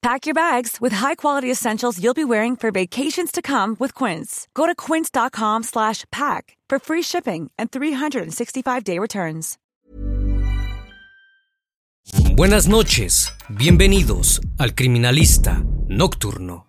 Pack your bags with high-quality essentials you'll be wearing for vacations to come with Quince. Go to quince.com slash pack for free shipping and 365-day returns. Buenas noches. Bienvenidos al Criminalista Nocturno.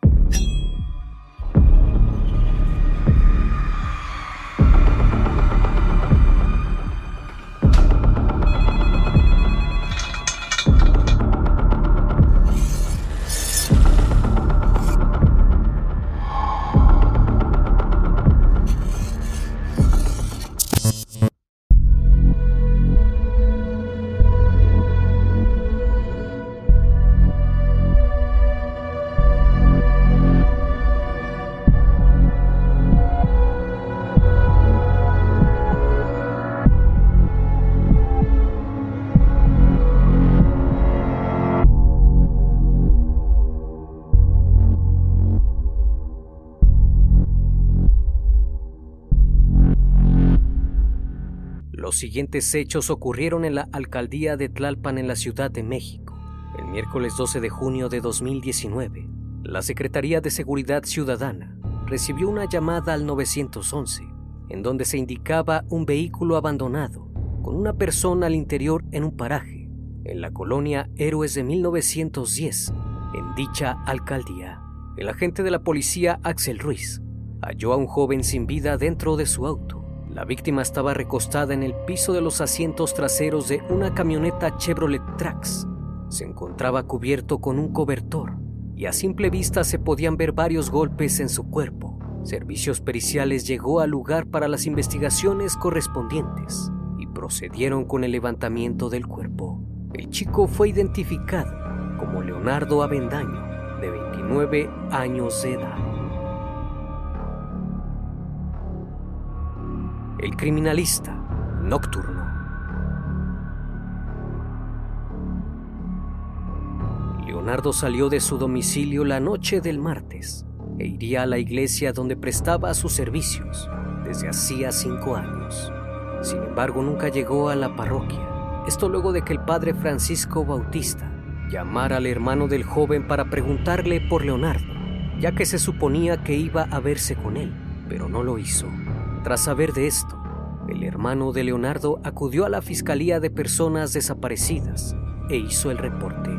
Siguientes hechos ocurrieron en la alcaldía de Tlalpan en la Ciudad de México. El miércoles 12 de junio de 2019, la Secretaría de Seguridad Ciudadana recibió una llamada al 911 en donde se indicaba un vehículo abandonado con una persona al interior en un paraje en la colonia Héroes de 1910 en dicha alcaldía. El agente de la policía Axel Ruiz halló a un joven sin vida dentro de su auto. La víctima estaba recostada en el piso de los asientos traseros de una camioneta Chevrolet Trax. Se encontraba cubierto con un cobertor y a simple vista se podían ver varios golpes en su cuerpo. Servicios periciales llegó al lugar para las investigaciones correspondientes y procedieron con el levantamiento del cuerpo. El chico fue identificado como Leonardo Avendaño, de 29 años de edad. El criminalista nocturno. Leonardo salió de su domicilio la noche del martes e iría a la iglesia donde prestaba sus servicios desde hacía cinco años. Sin embargo, nunca llegó a la parroquia. Esto luego de que el padre Francisco Bautista llamara al hermano del joven para preguntarle por Leonardo, ya que se suponía que iba a verse con él, pero no lo hizo. Tras saber de esto, el hermano de Leonardo acudió a la Fiscalía de Personas Desaparecidas e hizo el reporte.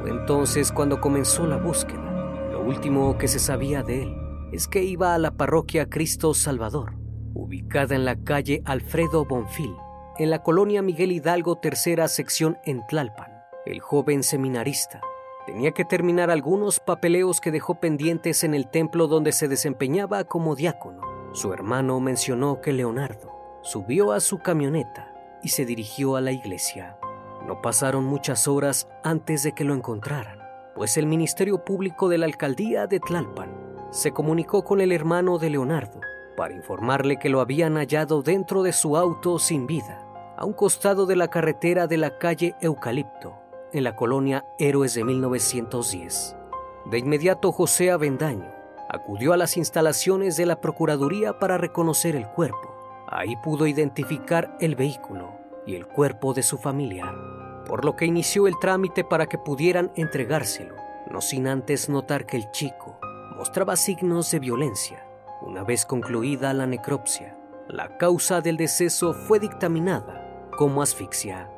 Fue entonces cuando comenzó la búsqueda. Lo último que se sabía de él es que iba a la parroquia Cristo Salvador, ubicada en la calle Alfredo Bonfil, en la colonia Miguel Hidalgo, tercera sección en Tlalpan. El joven seminarista tenía que terminar algunos papeleos que dejó pendientes en el templo donde se desempeñaba como diácono. Su hermano mencionó que Leonardo subió a su camioneta y se dirigió a la iglesia. No pasaron muchas horas antes de que lo encontraran, pues el Ministerio Público de la Alcaldía de Tlalpan se comunicó con el hermano de Leonardo para informarle que lo habían hallado dentro de su auto sin vida, a un costado de la carretera de la calle Eucalipto, en la colonia Héroes de 1910. De inmediato José Avendaño acudió a las instalaciones de la Procuraduría para reconocer el cuerpo Ahí pudo identificar el vehículo y el cuerpo de su familiar, por lo que inició el trámite para que pudieran entregárselo, no sin antes notar que el chico mostraba signos de violencia. Una vez concluida la necropsia, la causa del deceso fue dictaminada como asfixia.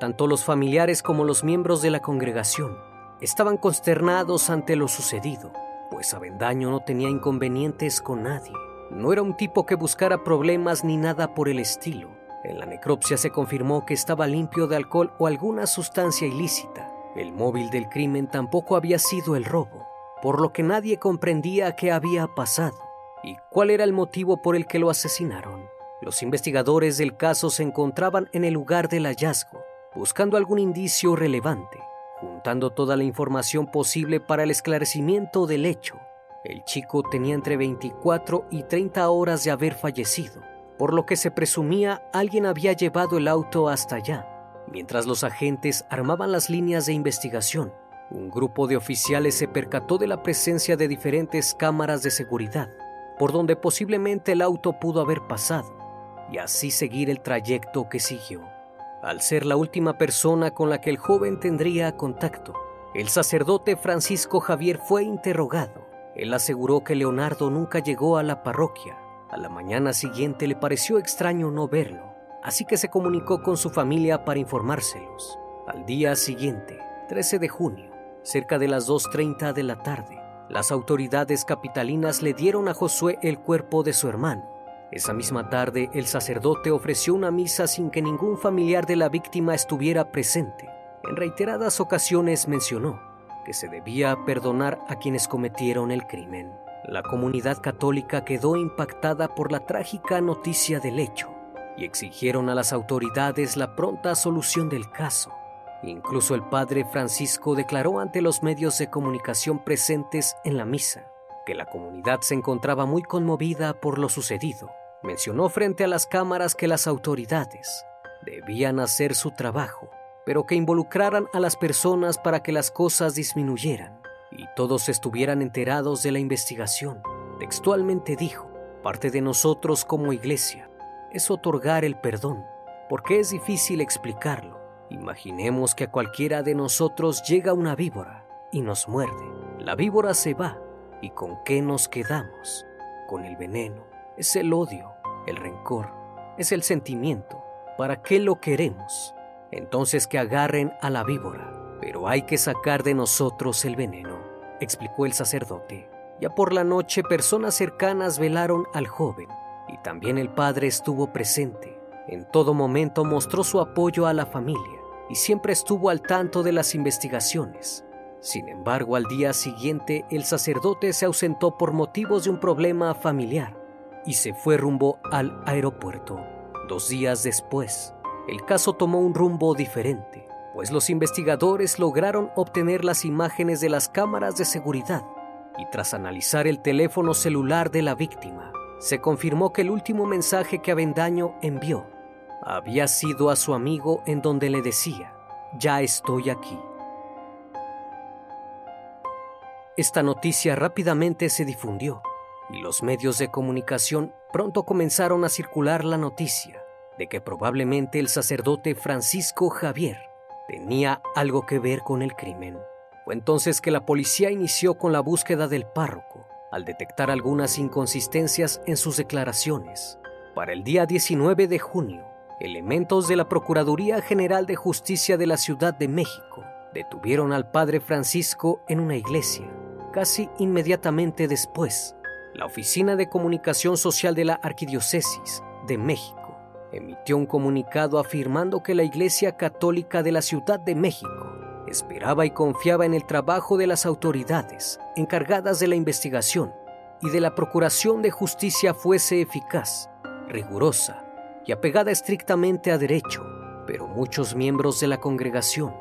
Tanto los familiares como los miembros de la congregación estaban consternados ante lo sucedido, pues Avendaño no tenía inconvenientes con nadie. No era un tipo que buscara problemas ni nada por el estilo. En la necropsia se confirmó que estaba limpio de alcohol o alguna sustancia ilícita. El móvil del crimen tampoco había sido el robo, por lo que nadie comprendía qué había pasado y cuál era el motivo por el que lo asesinaron. Los investigadores del caso se encontraban en el lugar del hallazgo, buscando algún indicio relevante, juntando toda la información posible para el esclarecimiento del hecho. El chico tenía entre 24 y 30 horas de haber fallecido, por lo que se presumía alguien había llevado el auto hasta allá. Mientras los agentes armaban las líneas de investigación, un grupo de oficiales se percató de la presencia de diferentes cámaras de seguridad, por donde posiblemente el auto pudo haber pasado, y así seguir el trayecto que siguió. Al ser la última persona con la que el joven tendría contacto, el sacerdote Francisco Javier fue interrogado. Él aseguró que Leonardo nunca llegó a la parroquia. A la mañana siguiente le pareció extraño no verlo, así que se comunicó con su familia para informárselos. Al día siguiente, 13 de junio, cerca de las 2.30 de la tarde, las autoridades capitalinas le dieron a Josué el cuerpo de su hermano esa misma tarde, el sacerdote ofreció una misa sin que ningún familiar de la víctima estuviera presente. En reiteradas ocasiones mencionó que se debía perdonar a quienes cometieron el crimen. La comunidad católica quedó impactada por la trágica noticia del hecho y exigieron a las autoridades la pronta solución del caso. Incluso el padre Francisco declaró ante los medios de comunicación presentes en la misa que la comunidad se encontraba muy conmovida por lo sucedido mencionó frente a las cámaras que las autoridades debían hacer su trabajo, pero que involucraran a las personas para que las cosas disminuyeran y todos estuvieran enterados de la investigación. Textualmente dijo, parte de nosotros como iglesia es otorgar el perdón, porque es difícil explicarlo. Imaginemos que a cualquiera de nosotros llega una víbora y nos muerde. La víbora se va y ¿con qué nos quedamos? Con el veneno. Es el odio el rencor, es el sentimiento. ¿Para qué lo queremos? Entonces que agarren a la víbora, pero hay que sacar de nosotros el veneno, explicó el sacerdote. Ya por la noche personas cercanas velaron al joven y también el padre estuvo presente. En todo momento mostró su apoyo a la familia y siempre estuvo al tanto de las investigaciones. Sin embargo, al día siguiente el sacerdote se ausentó por motivos de un problema familiar y se fue rumbo al aeropuerto. Dos días después, el caso tomó un rumbo diferente, pues los investigadores lograron obtener las imágenes de las cámaras de seguridad y tras analizar el teléfono celular de la víctima, se confirmó que el último mensaje que Avendaño envió había sido a su amigo en donde le decía, ya estoy aquí. Esta noticia rápidamente se difundió y los medios de comunicación pronto comenzaron a circular la noticia de que probablemente el sacerdote Francisco Javier tenía algo que ver con el crimen. Fue entonces que la policía inició con la búsqueda del párroco, al detectar algunas inconsistencias en sus declaraciones. Para el día 19 de junio, elementos de la Procuraduría General de Justicia de la Ciudad de México detuvieron al padre Francisco en una iglesia. Casi inmediatamente después, la Oficina de Comunicación Social de la Arquidiócesis de México. Emitió un comunicado afirmando que la Iglesia Católica de la Ciudad de México esperaba y confiaba en el trabajo de las autoridades encargadas de la investigación y de la procuración de justicia fuese eficaz, rigurosa y apegada estrictamente a derecho, pero muchos miembros de la congregación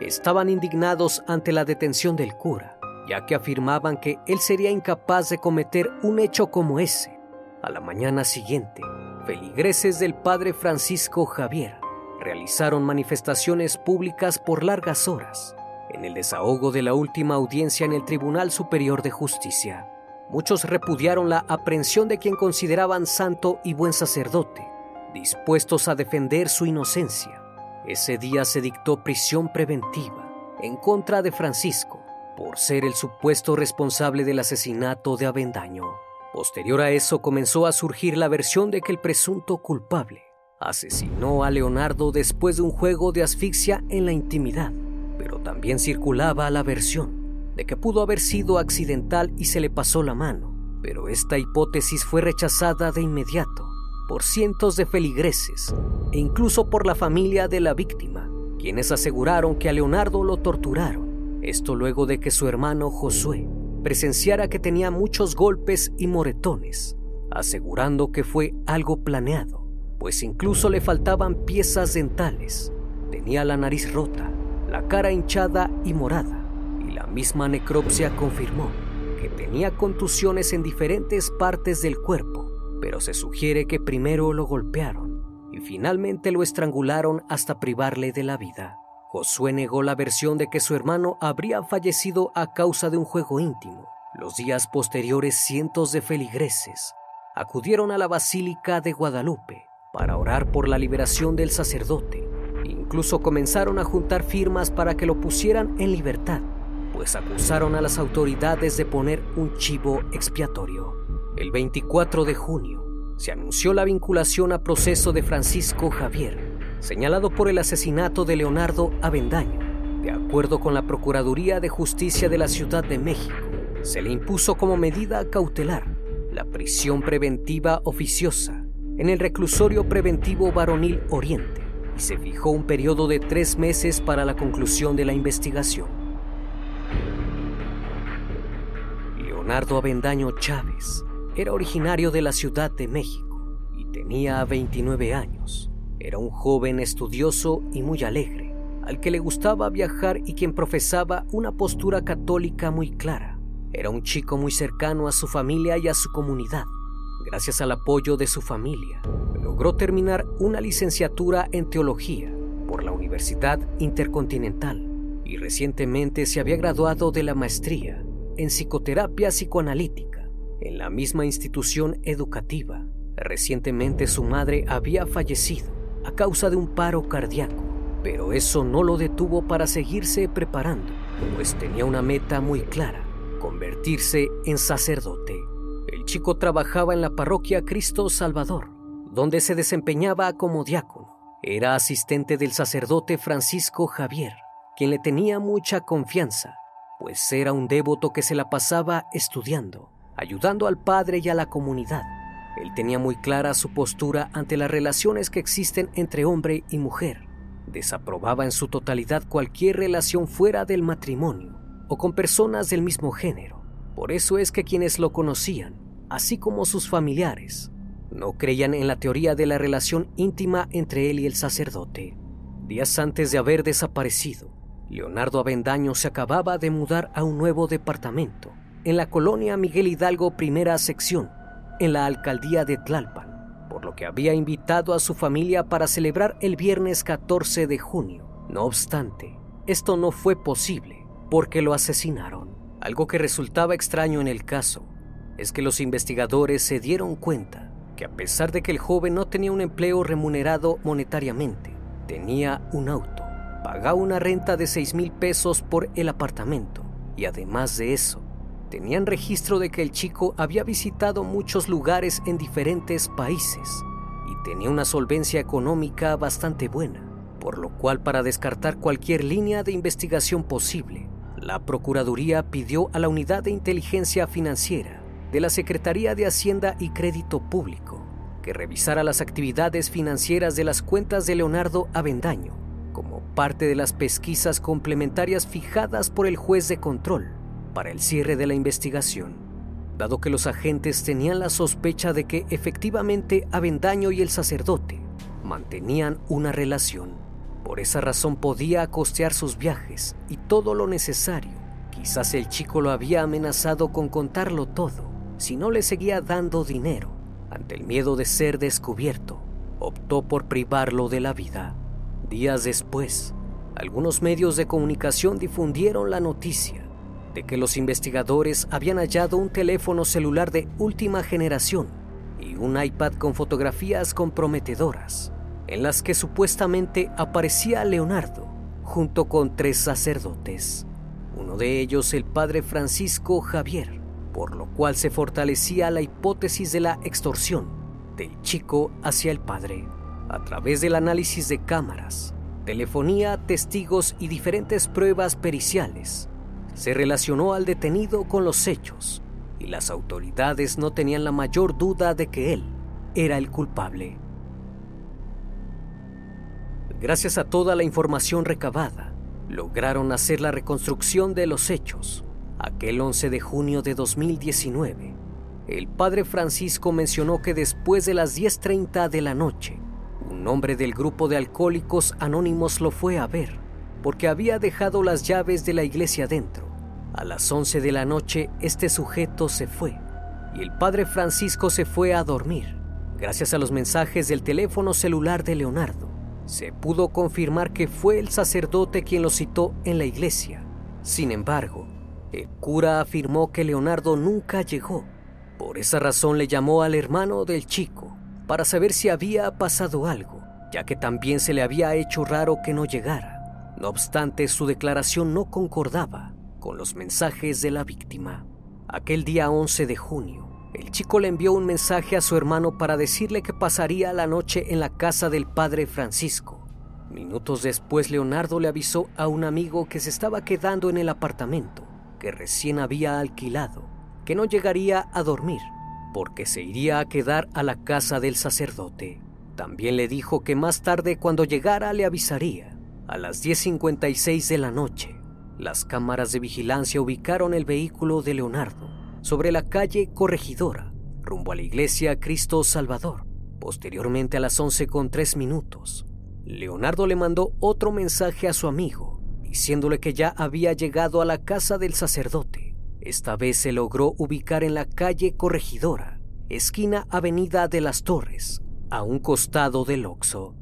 estaban indignados ante la detención del cura ya que afirmaban que él sería incapaz de cometer un hecho como ese. A la mañana siguiente, feligreses del padre Francisco Javier realizaron manifestaciones públicas por largas horas en el desahogo de la última audiencia en el Tribunal Superior de Justicia. muchos repudiaron la aprehensión de quien consideraban santo y buen sacerdote, dispuestos a defender su inocencia. Ese día se dictó prisión preventiva en contra de Francisco por ser el supuesto responsable del asesinato de Avendaño. Posterior a eso comenzó a surgir la versión de que el presunto culpable asesinó a Leonardo después de un juego de asfixia en la intimidad, pero también circulaba la versión de que pudo haber sido accidental y se le pasó la mano, pero esta hipótesis fue rechazada de inmediato por cientos de feligreses e incluso por la familia de la víctima, quienes aseguraron que a Leonardo lo torturaron. Esto luego de que su hermano Josué presenciara que tenía muchos golpes y moretones, asegurando que fue algo planeado, pues incluso le faltaban piezas dentales, tenía la nariz rota, la cara hinchada y morada, y la misma necropsia confirmó que tenía contusiones en diferentes partes del cuerpo, pero se sugiere que primero lo golpearon y finalmente lo estrangularon hasta privarle de la vida. Josué negó la versión de que su hermano habría fallecido a causa de un juego íntimo. Los días posteriores cientos de feligreses acudieron a la Basílica de Guadalupe para orar por la liberación del sacerdote. Incluso comenzaron a juntar firmas para que lo pusieran en libertad, pues acusaron a las autoridades de poner un chivo expiatorio. El 24 de junio, se anunció la vinculación a proceso de Francisco Javier, señalado por el asesinato de Leonardo Avendaño. De acuerdo con la Procuraduría de Justicia de la Ciudad de México, se le impuso como medida cautelar la prisión preventiva oficiosa en el reclusorio preventivo varonil Oriente y se fijó un periodo de tres meses para la conclusión de la investigación. Leonardo Avendaño Chávez era originario de la Ciudad de México y tenía 29 años. Era un joven estudioso y muy alegre, al que le gustaba viajar y quien profesaba una postura católica muy clara. Era un chico muy cercano a su familia y a su comunidad. Gracias al apoyo de su familia, logró terminar una licenciatura en teología por la Universidad Intercontinental y recientemente se había graduado de la maestría en psicoterapia psicoanalítica en la misma institución educativa. Recientemente su madre había fallecido a causa de un paro cardíaco, pero eso no lo detuvo para seguirse preparando, pues tenía una meta muy clara, convertirse en sacerdote. El chico trabajaba en la parroquia Cristo Salvador, donde se desempeñaba como diácono. Era asistente del sacerdote Francisco Javier, quien le tenía mucha confianza, pues era un devoto que se la pasaba estudiando ayudando al padre y a la comunidad. Él tenía muy clara su postura ante las relaciones que existen entre hombre y mujer. Desaprobaba en su totalidad cualquier relación fuera del matrimonio o con personas del mismo género. Por eso es que quienes lo conocían, así como sus familiares, no creían en la teoría de la relación íntima entre él y el sacerdote. Días antes de haber desaparecido, Leonardo Avendaño se acababa de mudar a un nuevo departamento en la colonia Miguel Hidalgo Primera Sección, en la alcaldía de Tlalpan, por lo que había invitado a su familia para celebrar el viernes 14 de junio. No obstante, esto no fue posible porque lo asesinaron. Algo que resultaba extraño en el caso es que los investigadores se dieron cuenta que a pesar de que el joven no tenía un empleo remunerado monetariamente, tenía un auto, pagaba una renta de 6 mil pesos por el apartamento y además de eso, tenían registro de que el chico había visitado muchos lugares en diferentes países y tenía una solvencia económica bastante buena, por lo cual para descartar cualquier línea de investigación posible, la Procuraduría pidió a la Unidad de Inteligencia Financiera de la Secretaría de Hacienda y Crédito Público que revisara las actividades financieras de las cuentas de Leonardo Avendaño como parte de las pesquisas complementarias fijadas por el juez de control para el cierre de la investigación, dado que los agentes tenían la sospecha de que efectivamente Avendaño y el sacerdote mantenían una relación. Por esa razón podía costear sus viajes y todo lo necesario. Quizás el chico lo había amenazado con contarlo todo si no le seguía dando dinero. Ante el miedo de ser descubierto, optó por privarlo de la vida. Días después, algunos medios de comunicación difundieron la noticia de que los investigadores habían hallado un teléfono celular de última generación y un iPad con fotografías comprometedoras, en las que supuestamente aparecía Leonardo junto con tres sacerdotes, uno de ellos el padre Francisco Javier, por lo cual se fortalecía la hipótesis de la extorsión del chico hacia el padre a través del análisis de cámaras, telefonía, testigos y diferentes pruebas periciales. Se relacionó al detenido con los hechos y las autoridades no tenían la mayor duda de que él era el culpable. Gracias a toda la información recabada, lograron hacer la reconstrucción de los hechos. Aquel 11 de junio de 2019, el padre Francisco mencionó que después de las 10.30 de la noche, un hombre del grupo de alcohólicos anónimos lo fue a ver, porque había dejado las llaves de la iglesia dentro. A las 11 de la noche, este sujeto se fue, y el padre Francisco se fue a dormir, gracias a los mensajes del teléfono celular de Leonardo se pudo confirmar que fue el sacerdote quien lo citó en la iglesia. Sin embargo, el cura afirmó que Leonardo nunca llegó. Por esa razón le llamó al hermano del chico para saber si había pasado algo, ya que también se le había hecho raro que no llegara. No obstante, su declaración no concordaba con los mensajes de la víctima. Aquel día 11 de junio, el chico le envió un mensaje a su hermano para decirle que pasaría la noche en la casa del padre Francisco. Minutos después, Leonardo le avisó a un amigo que se estaba quedando en el apartamento que recién había alquilado, que no llegaría a dormir, porque se iría a quedar a la casa del sacerdote. También le dijo que más tarde cuando llegara le avisaría. A las 10.56 de la noche, las cámaras de vigilancia ubicaron el vehículo de Leonardo sobre la calle Corregidora, rumbo a la iglesia Cristo Salvador. Posteriormente a las 11 con 3 minutos, Leonardo le mandó otro mensaje a su amigo, diciéndole que ya había llegado a la casa del sacerdote. Esta vez se logró ubicar en la calle Corregidora, esquina Avenida de las Torres, a un costado del Oxo.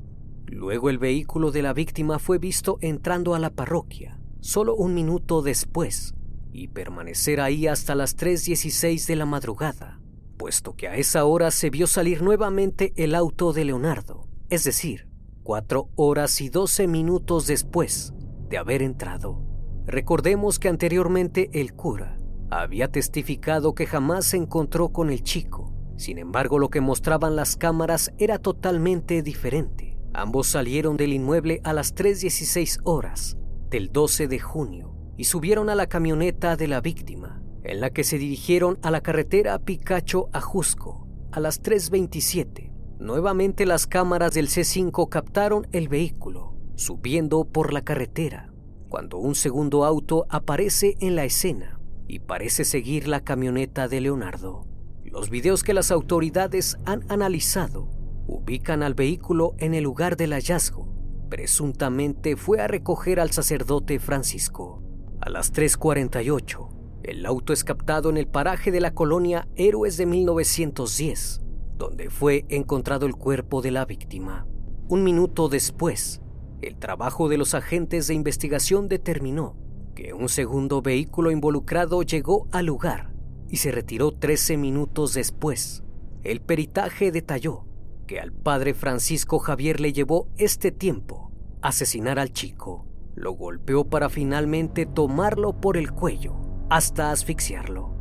Luego el vehículo de la víctima fue visto entrando a la parroquia, solo un minuto después, y permanecer ahí hasta las 3.16 de la madrugada, puesto que a esa hora se vio salir nuevamente el auto de Leonardo, es decir, cuatro horas y 12 minutos después de haber entrado. Recordemos que anteriormente el cura había testificado que jamás se encontró con el chico. Sin embargo, lo que mostraban las cámaras era totalmente diferente. Ambos salieron del inmueble a las 3.16 horas del 12 de junio y subieron a la camioneta de la víctima, en la que se dirigieron a la carretera Picacho a Jusco a las 3.27. Nuevamente las cámaras del C5 captaron el vehículo subiendo por la carretera, cuando un segundo auto aparece en la escena y parece seguir la camioneta de Leonardo. Los videos que las autoridades han analizado ubican al vehículo en el lugar del hallazgo. Presuntamente fue a recoger al sacerdote Francisco. A las 3.48, el auto es captado en el paraje de la colonia Héroes de 1910, donde fue encontrado el cuerpo de la víctima. Un minuto después, el trabajo de los agentes de investigación determinó que un segundo vehículo involucrado llegó al lugar y se retiró 13 minutos después. El peritaje detalló que al padre Francisco Javier le llevó este tiempo asesinar al chico. Lo golpeó para finalmente tomarlo por el cuello hasta asfixiarlo.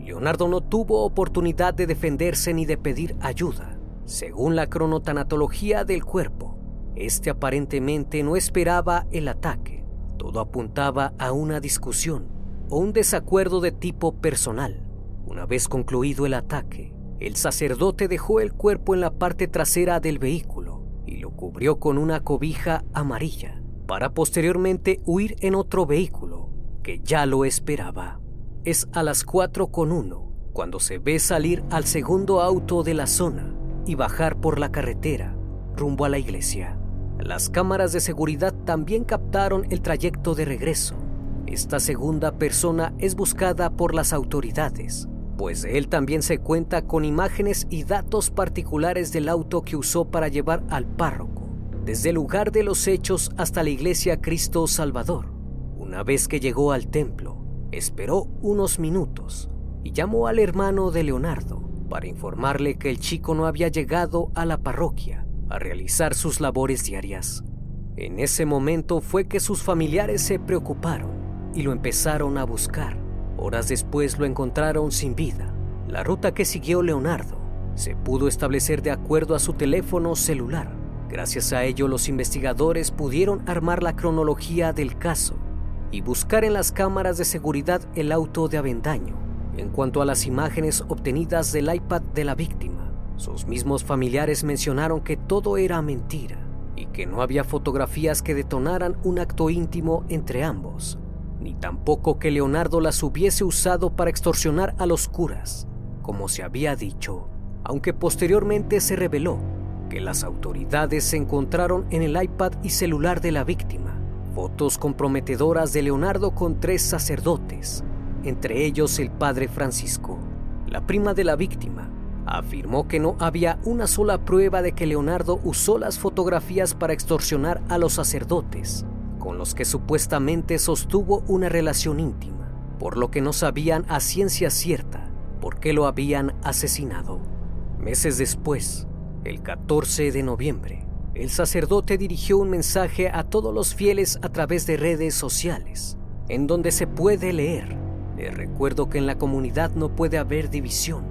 Leonardo no tuvo oportunidad de defenderse ni de pedir ayuda. Según la cronotanatología del cuerpo, este aparentemente no esperaba el ataque. Todo apuntaba a una discusión o un desacuerdo de tipo personal. Una vez concluido el ataque, el sacerdote dejó el cuerpo en la parte trasera del vehículo y lo cubrió con una cobija amarilla para posteriormente huir en otro vehículo que ya lo esperaba. Es a las 4 con 1 cuando se ve salir al segundo auto de la zona y bajar por la carretera rumbo a la iglesia. Las cámaras de seguridad también captaron el trayecto de regreso. Esta segunda persona es buscada por las autoridades pues él también se cuenta con imágenes y datos particulares del auto que usó para llevar al párroco, desde el lugar de los hechos hasta la iglesia Cristo Salvador. Una vez que llegó al templo, esperó unos minutos y llamó al hermano de Leonardo para informarle que el chico no había llegado a la parroquia a realizar sus labores diarias. En ese momento fue que sus familiares se preocuparon y lo empezaron a buscar. Horas después lo encontraron sin vida. La ruta que siguió Leonardo se pudo establecer de acuerdo a su teléfono celular. Gracias a ello los investigadores pudieron armar la cronología del caso y buscar en las cámaras de seguridad el auto de Avendaño. En cuanto a las imágenes obtenidas del iPad de la víctima, sus mismos familiares mencionaron que todo era mentira y que no había fotografías que detonaran un acto íntimo entre ambos, ni tampoco que Leonardo las hubiese usado para extorsionar a los curas, como se había dicho, aunque posteriormente se reveló que las autoridades se encontraron en el iPad y celular de la víctima fotos comprometedoras de Leonardo con tres sacerdotes, entre ellos el padre Francisco. La prima de la víctima afirmó que no había una sola prueba de que Leonardo usó las fotografías para extorsionar a los sacerdotes, con los que supuestamente sostuvo una relación íntima, por lo que no sabían a ciencia cierta por qué lo habían asesinado. Meses después, el 14 de noviembre, el sacerdote dirigió un mensaje a todos los fieles a través de redes sociales, en donde se puede leer. Les recuerdo que en la comunidad no puede haber división,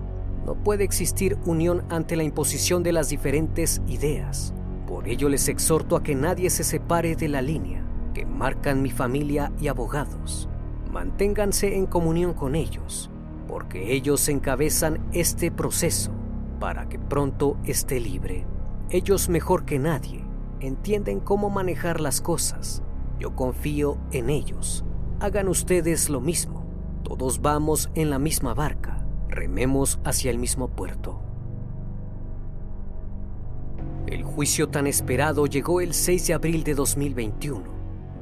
no puede existir unión ante la imposición de las diferentes ideas. Por ello les exhorto a que nadie se separe de la línea que marcan mi familia y abogados. Manténganse en comunión con ellos, porque ellos encabezan este proceso para que pronto esté libre. Ellos mejor que nadie entienden cómo manejar las cosas. Yo confío en ellos. Hagan ustedes lo mismo. Todos vamos en la misma barca. Rememos hacia el mismo puerto. El juicio tan esperado llegó el 6 de abril de 2021,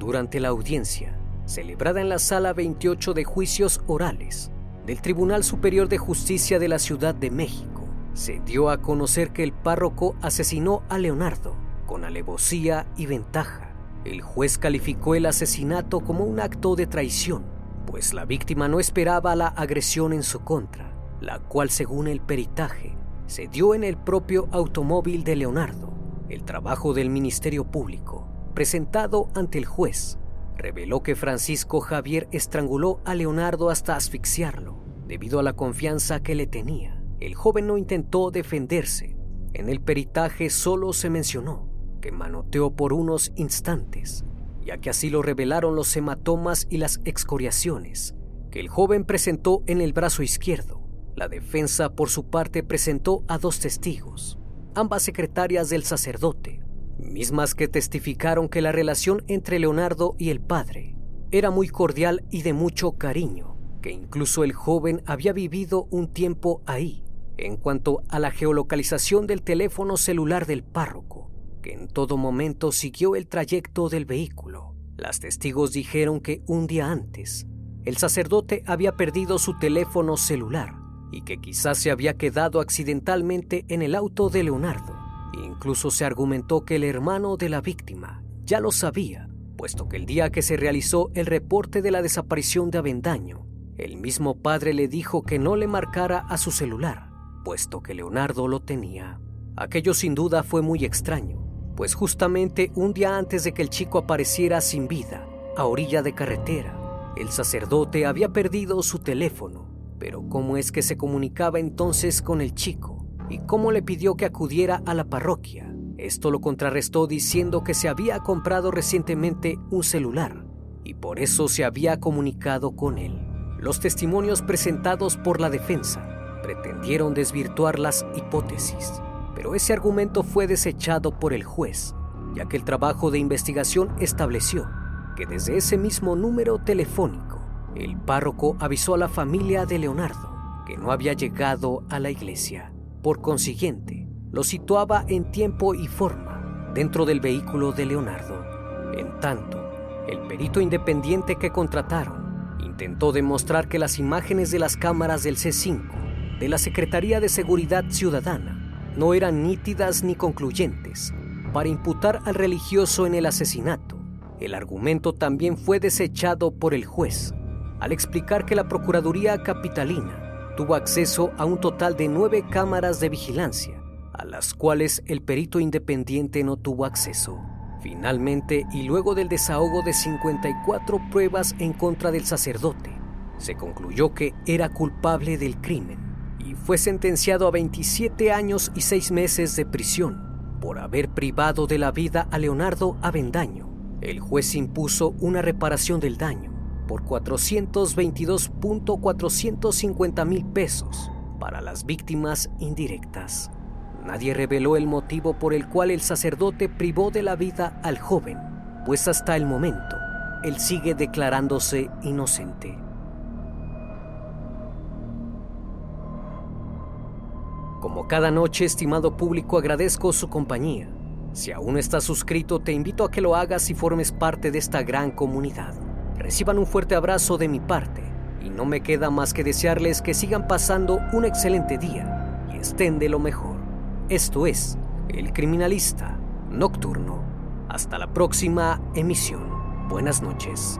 durante la audiencia, celebrada en la Sala 28 de Juicios Orales del Tribunal Superior de Justicia de la Ciudad de México se dio a conocer que el párroco asesinó a Leonardo con alevosía y ventaja. El juez calificó el asesinato como un acto de traición, pues la víctima no esperaba la agresión en su contra, la cual según el peritaje se dio en el propio automóvil de Leonardo. El trabajo del Ministerio Público, presentado ante el juez, reveló que Francisco Javier estranguló a Leonardo hasta asfixiarlo, debido a la confianza que le tenía el joven no intentó defenderse. En el peritaje solo se mencionó que manoteó por unos instantes, ya que así lo revelaron los hematomas y las excoriaciones que el joven presentó en el brazo izquierdo. La defensa, por su parte, presentó a dos testigos, ambas secretarias del sacerdote, mismas que testificaron que la relación entre Leonardo y el padre era muy cordial y de mucho cariño, que incluso el joven había vivido un tiempo ahí en cuanto a la geolocalización del teléfono celular del párroco, que en todo momento siguió el trayecto del vehículo. Las testigos dijeron que un día antes, el sacerdote había perdido su teléfono celular y que quizás se había quedado accidentalmente en el auto de Leonardo. Incluso se argumentó que el hermano de la víctima ya lo sabía, puesto que el día que se realizó el reporte de la desaparición de Avendaño, el mismo padre le dijo que no le marcara a su celular puesto que Leonardo lo tenía. Aquello sin duda fue muy extraño, pues justamente un día antes de que el chico apareciera sin vida, a orilla de carretera, el sacerdote había perdido su teléfono. Pero ¿cómo es que se comunicaba entonces con el chico? ¿Y cómo le pidió que acudiera a la parroquia? Esto lo contrarrestó diciendo que se había comprado recientemente un celular y por eso se había comunicado con él. Los testimonios presentados por la defensa pretendieron desvirtuar las hipótesis, pero ese argumento fue desechado por el juez, ya que el trabajo de investigación estableció que desde ese mismo número telefónico, el párroco avisó a la familia de Leonardo que no había llegado a la iglesia. Por consiguiente, lo situaba en tiempo y forma dentro del vehículo de Leonardo. En tanto, el perito independiente que contrataron intentó demostrar que las imágenes de las cámaras del C5 de la Secretaría de Seguridad Ciudadana no eran nítidas ni concluyentes para imputar al religioso en el asesinato. El argumento también fue desechado por el juez, al explicar que la Procuraduría Capitalina tuvo acceso a un total de nueve cámaras de vigilancia, a las cuales el perito independiente no tuvo acceso. Finalmente, y luego del desahogo de 54 pruebas en contra del sacerdote, se concluyó que era culpable del crimen y fue sentenciado a 27 años y 6 meses de prisión por haber privado de la vida a Leonardo Avendaño. El juez impuso una reparación del daño por 422.450 mil pesos para las víctimas indirectas. Nadie reveló el motivo por el cual el sacerdote privó de la vida al joven, pues hasta el momento él sigue declarándose inocente. Como cada noche, estimado público, agradezco su compañía. Si aún no estás suscrito, te invito a que lo hagas y formes parte de esta gran comunidad. Reciban un fuerte abrazo de mi parte y no me queda más que desearles que sigan pasando un excelente día y estén de lo mejor. Esto es El Criminalista Nocturno. Hasta la próxima emisión. Buenas noches.